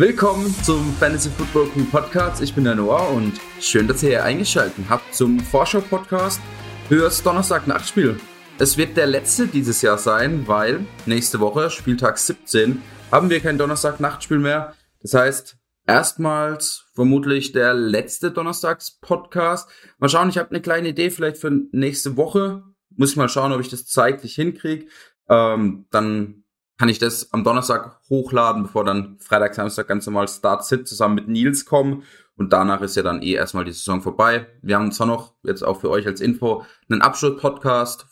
Willkommen zum Fantasy Football Crew Podcast. Ich bin der Noah und schön, dass ihr hier eingeschaltet habt zum Vorschau-Podcast fürs Donnerstag-Nachtspiel. Es wird der letzte dieses Jahr sein, weil nächste Woche, Spieltag 17, haben wir kein Donnerstag-Nachtspiel mehr. Das heißt, erstmals vermutlich der letzte Donnerstags-Podcast. Mal schauen, ich habe eine kleine Idee vielleicht für nächste Woche. Muss ich mal schauen, ob ich das zeitlich hinkriege. Ähm, dann kann ich das am Donnerstag hochladen, bevor dann Freitag, Samstag ganz normal Start Sit zusammen mit Nils kommen. Und danach ist ja dann eh erstmal die Saison vorbei. Wir haben zwar noch, jetzt auch für euch als Info, einen Abschluss-Podcast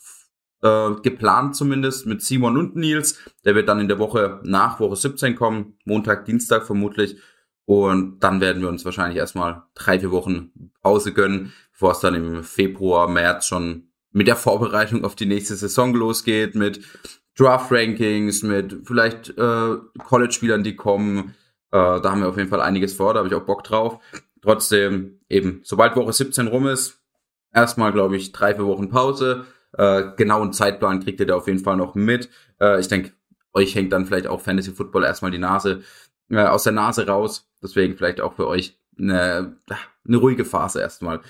äh, geplant zumindest mit Simon und Nils. Der wird dann in der Woche nach Woche 17 kommen, Montag, Dienstag vermutlich. Und dann werden wir uns wahrscheinlich erstmal drei, vier Wochen Pause gönnen, bevor es dann im Februar, März schon mit der Vorbereitung auf die nächste Saison losgeht, mit Draft-Rankings, mit vielleicht äh, College-Spielern, die kommen. Äh, da haben wir auf jeden Fall einiges vor, da habe ich auch Bock drauf. Trotzdem, eben, sobald Woche 17 rum ist, erstmal, glaube ich, drei, vier Wochen Pause. Äh, genauen Zeitplan kriegt ihr da auf jeden Fall noch mit. Äh, ich denke, euch hängt dann vielleicht auch Fantasy Football erstmal die Nase äh, aus der Nase raus. Deswegen vielleicht auch für euch eine, eine ruhige Phase erstmal.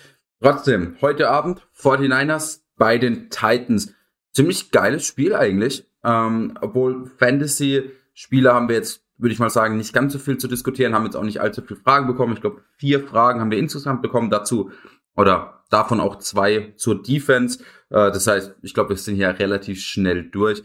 Trotzdem, heute Abend 49ers bei den Titans. Ziemlich geiles Spiel eigentlich. Ähm, obwohl Fantasy-Spieler haben wir jetzt, würde ich mal sagen, nicht ganz so viel zu diskutieren, haben jetzt auch nicht allzu viele Fragen bekommen. Ich glaube, vier Fragen haben wir insgesamt bekommen dazu. Oder davon auch zwei zur Defense. Äh, das heißt, ich glaube, wir sind hier relativ schnell durch.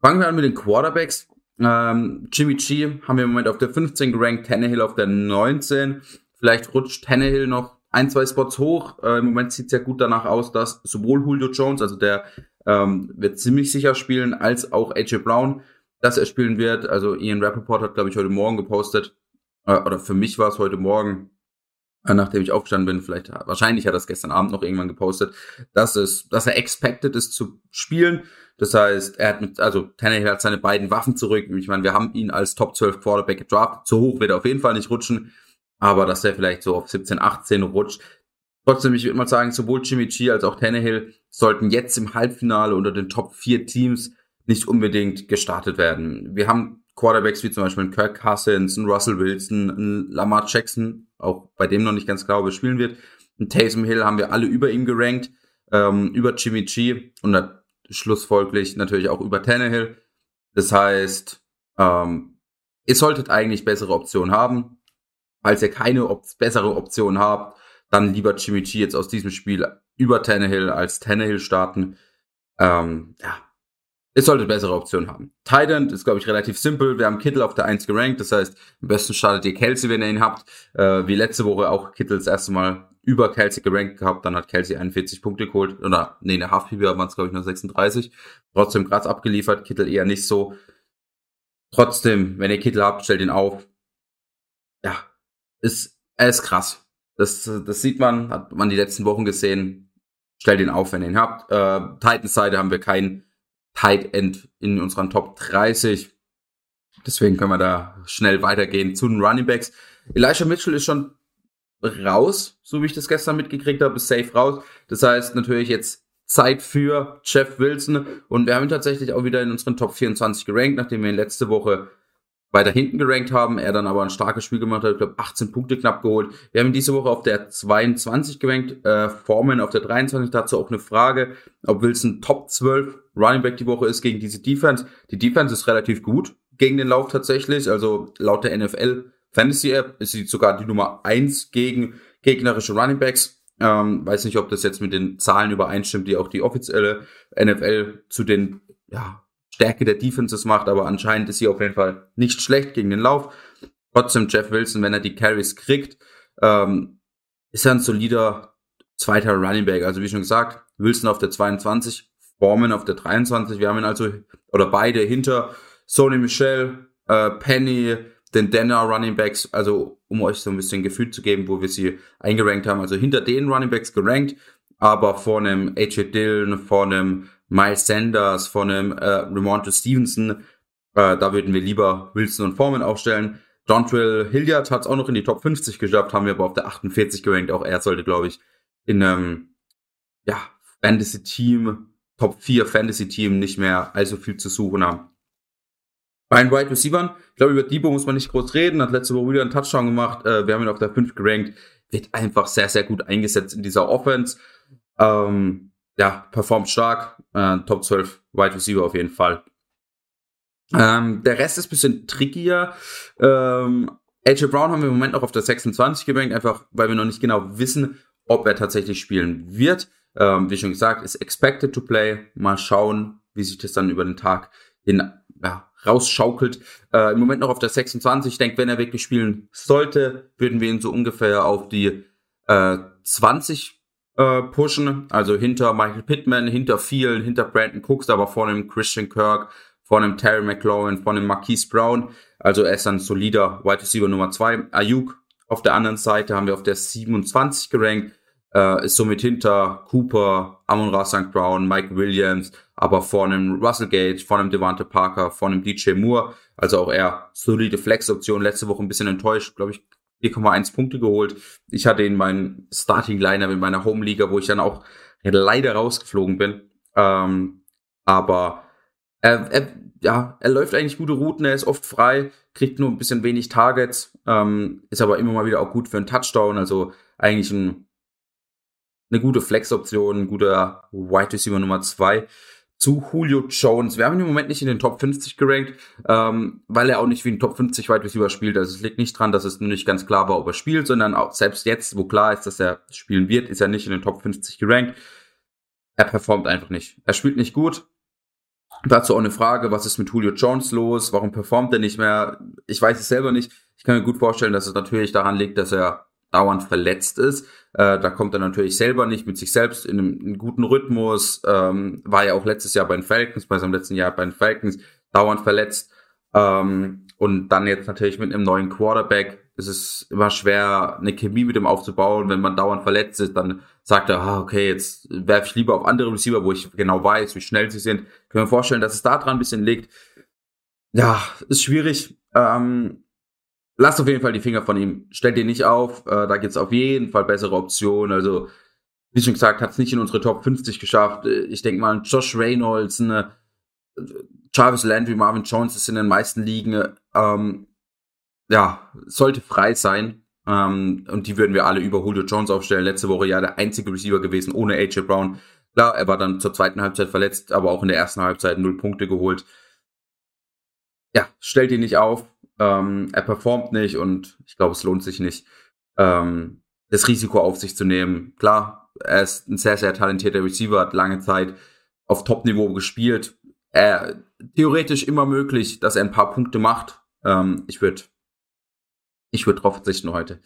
Fangen wir an mit den Quarterbacks. Ähm, Jimmy G haben wir im Moment auf der 15 gerankt, Tannehill auf der 19. Vielleicht rutscht Tannehill noch ein, zwei Spots hoch. Äh, Im Moment sieht es ja gut danach aus, dass sowohl Julio Jones, also der ähm, wird ziemlich sicher spielen, als auch AJ Brown, dass er spielen wird. Also Ian Rappaport hat, glaube ich, heute Morgen gepostet, äh, oder für mich war es heute Morgen, äh, nachdem ich aufgestanden bin, vielleicht, wahrscheinlich hat er es gestern Abend noch irgendwann gepostet, dass es, dass er expected ist zu spielen. Das heißt, er hat mit, also Tannehill hat seine beiden Waffen zurück. Ich meine, wir haben ihn als Top 12 Quarterback gedraftet. So hoch wird er auf jeden Fall nicht rutschen aber dass er vielleicht so auf 17, 18 rutscht. Trotzdem, ich würde mal sagen, sowohl Jimmy G als auch Tannehill sollten jetzt im Halbfinale unter den Top 4 Teams nicht unbedingt gestartet werden. Wir haben Quarterbacks wie zum Beispiel Kirk Cousins, Russell Wilson, Lamar Jackson, auch bei dem noch nicht ganz klar, ob er spielen wird. Einen Taysom Hill haben wir alle über ihm gerankt, ähm, über Jimmy G und dann schlussfolglich natürlich auch über Tannehill. Das heißt, ähm, ihr solltet eigentlich bessere Optionen haben. Falls ihr keine op bessere Option habt, dann lieber Jimmy G jetzt aus diesem Spiel über Tannehill als Tannehill starten. Ähm, ja, es sollte bessere Optionen haben. Titan ist, glaube ich, relativ simpel. Wir haben Kittel auf der 1 gerankt. Das heißt, am besten startet ihr Kelsey, wenn ihr ihn habt. Äh, wie letzte Woche auch Kittel das erste Mal über Kelsey gerankt gehabt. Dann hat Kelsey 41 Punkte geholt. Oder, nee, in der Half-PBA waren es, glaube ich, nur 36. Trotzdem krass abgeliefert. Kittel eher nicht so. Trotzdem, wenn ihr Kittel habt, stellt ihn auf. Ist, er ist krass. Das, das sieht man, hat man die letzten Wochen gesehen. Stellt ihn auf, wenn ihr ihn habt. Äh, Titans Seite haben wir kein Tight End in unseren Top 30. Deswegen können wir da schnell weitergehen zu den Running Backs. Elijah Mitchell ist schon raus, so wie ich das gestern mitgekriegt habe, ist safe raus. Das heißt natürlich jetzt Zeit für Jeff Wilson und wir haben ihn tatsächlich auch wieder in unseren Top 24 gerankt, nachdem wir ihn letzte Woche weiter hinten gerankt haben, er dann aber ein starkes Spiel gemacht hat, ich glaube 18 Punkte knapp geholt. Wir haben ihn diese Woche auf der 22 gerankt, äh, Foreman auf der 23, dazu auch eine Frage, ob Wilson Top 12 Running Back die Woche ist gegen diese Defense. Die Defense ist relativ gut gegen den Lauf tatsächlich, also laut der NFL Fantasy App ist sie sogar die Nummer 1 gegen gegnerische Running Backs. Ähm, weiß nicht, ob das jetzt mit den Zahlen übereinstimmt, die auch die offizielle NFL zu den ja, Stärke der Defenses macht, aber anscheinend ist sie auf jeden Fall nicht schlecht gegen den Lauf. Trotzdem Jeff Wilson, wenn er die Carries kriegt, ähm, ist er ein solider zweiter Running Back. Also wie schon gesagt, Wilson auf der 22, Foreman auf der 23. Wir haben ihn also, oder beide hinter Sony Michel, äh, Penny, den Denner Running Backs, also um euch so ein bisschen Gefühl zu geben, wo wir sie eingerankt haben. Also hinter den Running Backs gerankt, aber vor einem AJ Dillon, vor einem Miles Sanders, von einem äh, Ramonte Stevenson. Äh, da würden wir lieber Wilson und Foreman aufstellen. Dontrell Hilliard hat es auch noch in die Top 50 geschafft, haben wir aber auf der 48 gerankt. Auch er sollte, glaube ich, in einem ja, Fantasy-Team, Top 4 Fantasy-Team nicht mehr allzu viel zu suchen haben. Bei den Wide Receivers, ich glaube, über Debo muss man nicht groß reden, hat letzte Woche wieder einen Touchdown gemacht, äh, wir haben ihn auf der 5 gerankt, wird einfach sehr, sehr gut eingesetzt in dieser Offense. Ähm, ja, performt stark, äh, Top 12 Wide Receiver auf jeden Fall. Ähm, der Rest ist ein bisschen trickier. Ähm, AJ Brown haben wir im Moment noch auf der 26 gerankt, einfach weil wir noch nicht genau wissen, ob er tatsächlich spielen wird. Ähm, wie schon gesagt, ist expected to play. Mal schauen, wie sich das dann über den Tag hin ja, rausschaukelt. Äh, Im Moment noch auf der 26. Ich denke, wenn er wirklich spielen sollte, würden wir ihn so ungefähr auf die äh, 20 äh, pushen. Also hinter Michael Pittman, hinter vielen, hinter Brandon Cooks, aber vor dem Christian Kirk, vor dem Terry McLaurin, vor dem Marquise Brown. Also er ist ein solider Wide Receiver Nummer 2. Ayuk auf der anderen Seite haben wir auf der 27 gerankt äh, ist somit hinter Cooper, Amon Ra St. Brown, Mike Williams, aber vor einem Russell Gage, vor einem Devante Parker, vor einem DJ Moore, also auch eher solide Flex-Option. Letzte Woche ein bisschen enttäuscht, glaube ich, 4,1 Punkte geholt. Ich hatte in meinen Starting Liner in meiner Home-Liga, wo ich dann auch leider rausgeflogen bin. Ähm, aber er, er, ja, er läuft eigentlich gute Routen, er ist oft frei, kriegt nur ein bisschen wenig Targets, ähm, ist aber immer mal wieder auch gut für einen Touchdown, also eigentlich ein eine gute Flex-Option, ein guter Wide Receiver Nummer zwei zu Julio Jones. Wir haben ihn im Moment nicht in den Top 50 gerankt, ähm, weil er auch nicht wie ein Top 50 Wide Receiver spielt. Also es liegt nicht dran, dass es nur nicht ganz klar war, ob er spielt, sondern auch selbst jetzt, wo klar ist, dass er spielen wird, ist er nicht in den Top 50 gerankt. Er performt einfach nicht. Er spielt nicht gut. Dazu auch eine Frage, was ist mit Julio Jones los? Warum performt er nicht mehr? Ich weiß es selber nicht. Ich kann mir gut vorstellen, dass es natürlich daran liegt, dass er dauernd verletzt ist. Äh, da kommt er natürlich selber nicht mit sich selbst in einem, einem guten Rhythmus. Ähm, war ja auch letztes Jahr bei den Falcons, bei seinem letzten Jahr bei den Falcons, dauernd verletzt. Ähm, und dann jetzt natürlich mit einem neuen Quarterback ist es immer schwer, eine Chemie mit ihm aufzubauen. Wenn man dauernd verletzt ist, dann sagt er, ah, okay, jetzt werfe ich lieber auf andere Receiver, wo ich genau weiß, wie schnell sie sind. Kann mir vorstellen, dass es da dran ein bisschen liegt. Ja, ist schwierig. Ähm, lasst auf jeden Fall die Finger von ihm. Stellt ihn nicht auf. Äh, da gibt's auf jeden Fall bessere Optionen. Also, wie schon gesagt, hat es nicht in unsere Top 50 geschafft. Äh, ich denke mal, Josh Reynolds, eine Jarvis Landry, Marvin Jones ist in den meisten Ligen. Ähm, ja, sollte frei sein. Ähm, und die würden wir alle über Julio Jones aufstellen. Letzte Woche ja der einzige Receiver gewesen ohne AJ Brown. Klar, er war dann zur zweiten Halbzeit verletzt, aber auch in der ersten Halbzeit null Punkte geholt. Ja, stellt ihn nicht auf. Ähm, er performt nicht und ich glaube, es lohnt sich nicht, ähm, das Risiko auf sich zu nehmen. Klar, er ist ein sehr, sehr talentierter Receiver, hat lange Zeit auf Top-Niveau gespielt. Er, theoretisch immer möglich, dass er ein paar Punkte macht. Ähm, ich würde ich würde drauf verzichten heute.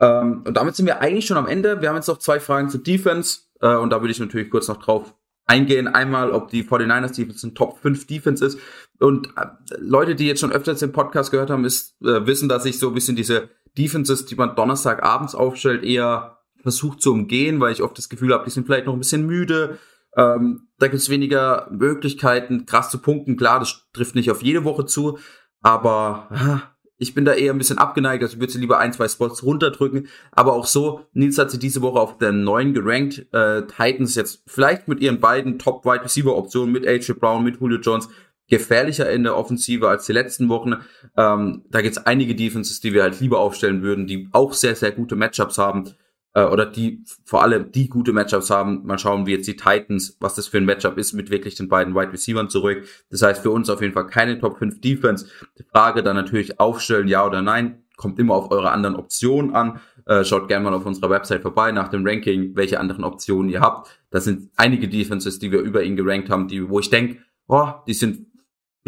Ähm, und damit sind wir eigentlich schon am Ende. Wir haben jetzt noch zwei Fragen zu Defense äh, und da würde ich natürlich kurz noch drauf eingehen. Einmal, ob die 49ers Defense ein Top 5 Defense ist. Und äh, Leute, die jetzt schon öfters den Podcast gehört haben, ist, äh, wissen, dass ich so ein bisschen diese Defenses, die man Donnerstagabends aufstellt, eher versucht zu umgehen, weil ich oft das Gefühl habe, die sind vielleicht noch ein bisschen müde. Ähm, da gibt es weniger Möglichkeiten, krass zu punkten. Klar, das trifft nicht auf jede Woche zu, aber ah, ich bin da eher ein bisschen abgeneigt, also ich würde sie lieber ein, zwei Spots runterdrücken. Aber auch so, Nils hat sie diese Woche auf der neuen gerankt. Äh, Titans jetzt vielleicht mit ihren beiden Top-Wide Receiver-Optionen, mit AJ Brown, mit Julio Jones, gefährlicher in der Offensive als die letzten Wochen. Ähm, da gibt es einige Defenses, die wir halt lieber aufstellen würden, die auch sehr, sehr gute Matchups haben äh, oder die vor allem die gute Matchups haben. Mal schauen, wie jetzt die Titans, was das für ein Matchup ist mit wirklich den beiden Wide Receivers zurück. Das heißt für uns auf jeden Fall keine Top 5 Defense. Die Frage dann natürlich aufstellen, ja oder nein, kommt immer auf eure anderen Optionen an. Äh, schaut gerne mal auf unserer Website vorbei nach dem Ranking, welche anderen Optionen ihr habt. Das sind einige Defenses, die wir über ihn gerankt haben, die, wo ich denke, oh, die sind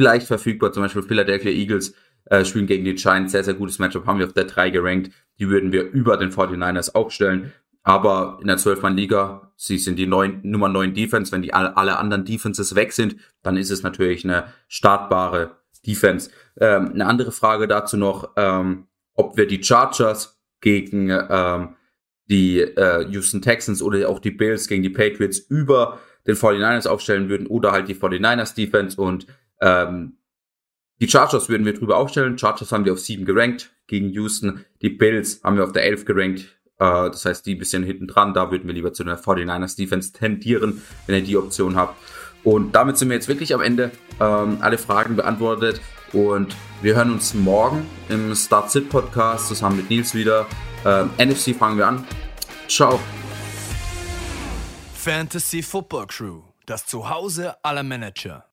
vielleicht verfügbar. Zum Beispiel Philadelphia Eagles äh, spielen gegen die Giants. Sehr, sehr gutes Matchup haben wir auf der 3 gerankt. Die würden wir über den 49ers aufstellen. Aber in der 12-Mann-Liga, sie sind die neun, Nummer 9 Defense. Wenn die alle, anderen Defenses weg sind, dann ist es natürlich eine startbare Defense. Ähm, eine andere Frage dazu noch, ähm, ob wir die Chargers gegen ähm, die äh, Houston Texans oder auch die Bills gegen die Patriots über den 49ers aufstellen würden oder halt die 49ers Defense und ähm, die Chargers würden wir drüber aufstellen. Chargers haben wir auf 7 gerankt gegen Houston. Die Bills haben wir auf der 11 gerankt. Äh, das heißt, die bisschen hinten dran. Da würden wir lieber zu einer 49ers Defense tendieren, wenn ihr die Option habt. Und damit sind wir jetzt wirklich am Ende. Ähm, alle Fragen beantwortet. Und wir hören uns morgen im Start-Sit-Podcast zusammen mit Nils wieder. Ähm, NFC fangen wir an. Ciao. Fantasy Football Crew, das Zuhause aller Manager.